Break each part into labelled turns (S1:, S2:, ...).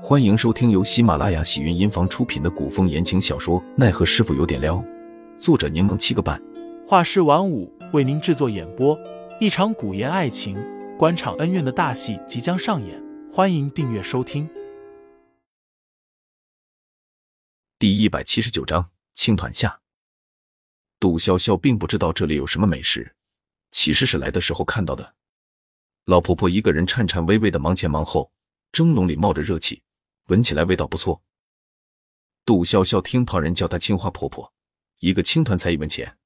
S1: 欢迎收听由喜马拉雅喜云音房出品的古风言情小说《奈何师傅有点撩》，作者柠檬七个半，
S2: 画师晚舞为您制作演播。一场古言爱情、官场恩怨的大戏即将上演，欢迎订阅收听。
S1: 第一百七十九章青团下。杜潇潇并不知道这里有什么美食，其实是来的时候看到的。老婆婆一个人颤颤巍巍的忙前忙后，蒸笼里冒着热气。闻起来味道不错。杜潇潇听旁人叫她青花婆婆，一个青团才一文钱。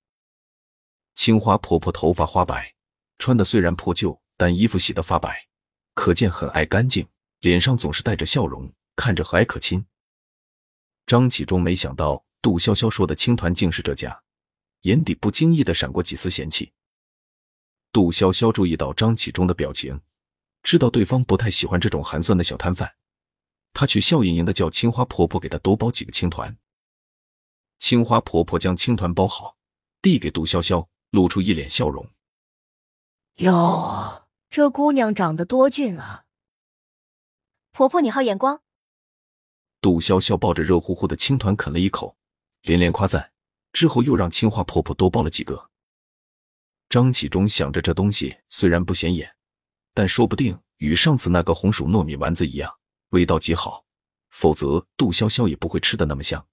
S1: 青花婆婆头发花白，穿的虽然破旧，但衣服洗得发白，可见很爱干净，脸上总是带着笑容，看着和蔼可亲。张启忠没想到杜潇潇说的青团竟是这家，眼底不经意的闪过几丝嫌弃。杜潇潇注意到张启忠的表情，知道对方不太喜欢这种寒酸的小摊贩。她却笑盈盈的叫青花婆婆给她多包几个青团。青花婆婆将青团包好，递给杜潇潇，露出一脸笑容。
S3: 哟，这姑娘长得多俊啊！
S4: 婆婆你好眼光。
S1: 杜潇潇抱着热乎乎的青团啃了一口，连连夸赞，之后又让青花婆婆多包了几个。张启忠想着这东西虽然不显眼，但说不定与上次那个红薯糯米丸子一样。味道极好，否则杜潇潇也不会吃的那么香。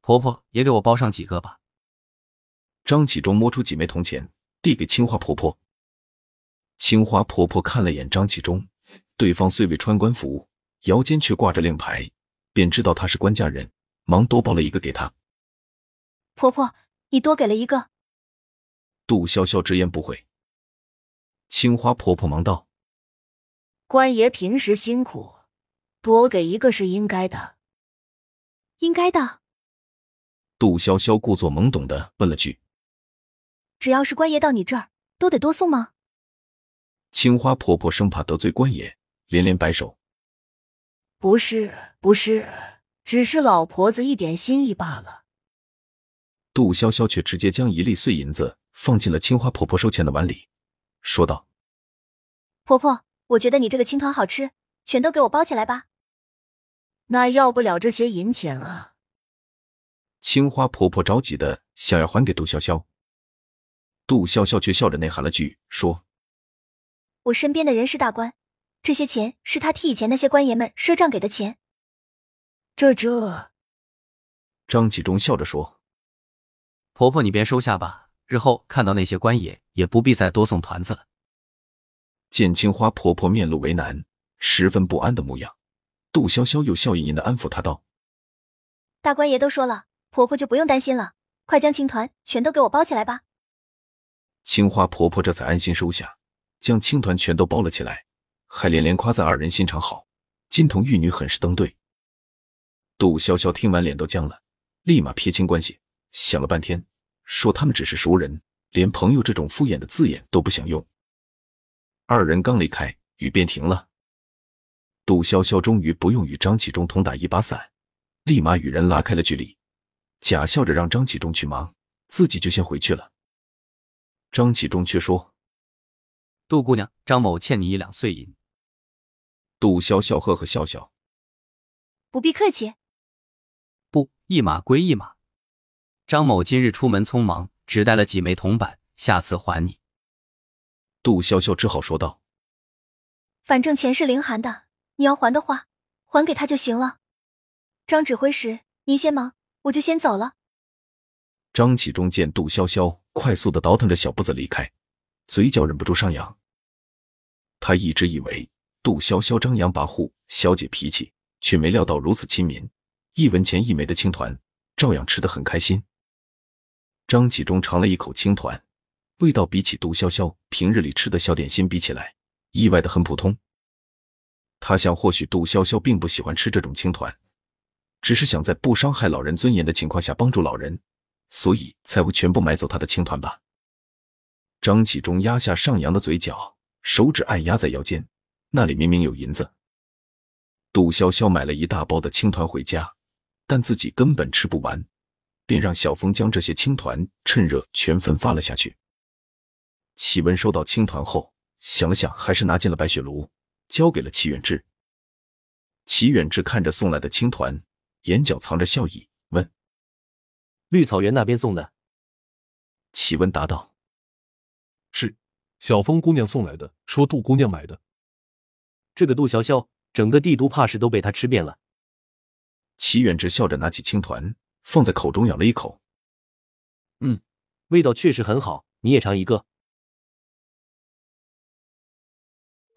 S5: 婆婆也给我包上几个吧。
S1: 张启忠摸出几枚铜钱，递给青花婆婆。青花婆婆看了眼张启忠，对方虽未穿官服，腰间却挂着令牌，便知道他是官家人，忙多包了一个给他。
S4: 婆婆，你多给了一个。
S1: 杜潇潇直言不讳。青花婆婆忙道：“
S3: 官爷平时辛苦。”多给一个是应该的，
S4: 应该的。
S1: 杜潇潇故作懵懂的问了句：“
S4: 只要是官爷到你这儿，都得多送吗？”
S1: 青花婆婆生怕得罪官爷，连连摆手：“
S3: 不是，不是，只是老婆子一点心意罢了。”
S1: 杜潇潇却直接将一粒碎银子放进了青花婆婆收钱的碗里，说道：“
S4: 婆婆，我觉得你这个青团好吃，全都给我包起来吧。”
S3: 那要不了这些银钱啊！
S1: 青花婆婆着急的想要还给杜潇潇，杜潇潇却笑着内涵了句说：“
S4: 我身边的人是大官，这些钱是他替以前那些官爷们赊账给的钱。”
S3: 这这，
S1: 张启忠笑着说：“
S5: 婆婆你便收下吧，日后看到那些官爷也不必再多送团子了。”
S1: 见青花婆婆面露为难，十分不安的模样。杜潇潇又笑吟吟的安抚她道：“
S4: 大官爷都说了，婆婆就不用担心了。快将青团全都给我包起来吧。”
S1: 青花婆婆这才安心收下，将青团全都包了起来，还连连夸赞二人心肠好，金童玉女很是登对。杜潇潇听完脸都僵了，立马撇清关系，想了半天，说他们只是熟人，连朋友这种敷衍的字眼都不想用。二人刚离开，雨便停了。杜潇潇终于不用与张启忠同打一把伞，立马与人拉开了距离，假笑着让张启忠去忙，自己就先回去了。张启忠却说：“
S5: 杜姑娘，张某欠你一两碎银。”
S1: 杜潇潇呵呵笑笑：“
S4: 不必客气。”
S5: 不，一码归一码。张某今日出门匆忙，只带了几枚铜板，下次还你。
S1: 杜潇潇只好说道：“
S4: 反正钱是凌寒的。”你要还的话，还给他就行了。张指挥使，您先忙，我就先走了。
S1: 张启忠见杜潇潇快速的倒腾着小步子离开，嘴角忍不住上扬。他一直以为杜潇潇张扬跋扈、小姐脾气，却没料到如此亲民，一文钱一枚的青团，照样吃得很开心。张启忠尝了一口青团，味道比起杜潇潇平日里吃的小点心比起来，意外的很普通。他想，或许杜潇潇并不喜欢吃这种青团，只是想在不伤害老人尊严的情况下帮助老人，所以才会全部买走他的青团吧。张启忠压下上扬的嘴角，手指按压在腰间，那里明明有银子。杜潇潇买了一大包的青团回家，但自己根本吃不完，便让小峰将这些青团趁热全分发了下去。启文收到青团后，想了想，还是拿进了白雪炉。交给了齐远志。齐远志看着送来的青团，眼角藏着笑意，问：“
S6: 绿草原那边送的？”
S1: 齐温答道：“
S7: 是小风姑娘送来的，说杜姑娘买的。
S6: 这个杜潇潇，整个帝都怕是都被她吃遍了。”
S1: 齐远志笑着拿起青团，放在口中咬了一口，“
S6: 嗯，味道确实很好，你也尝一个。”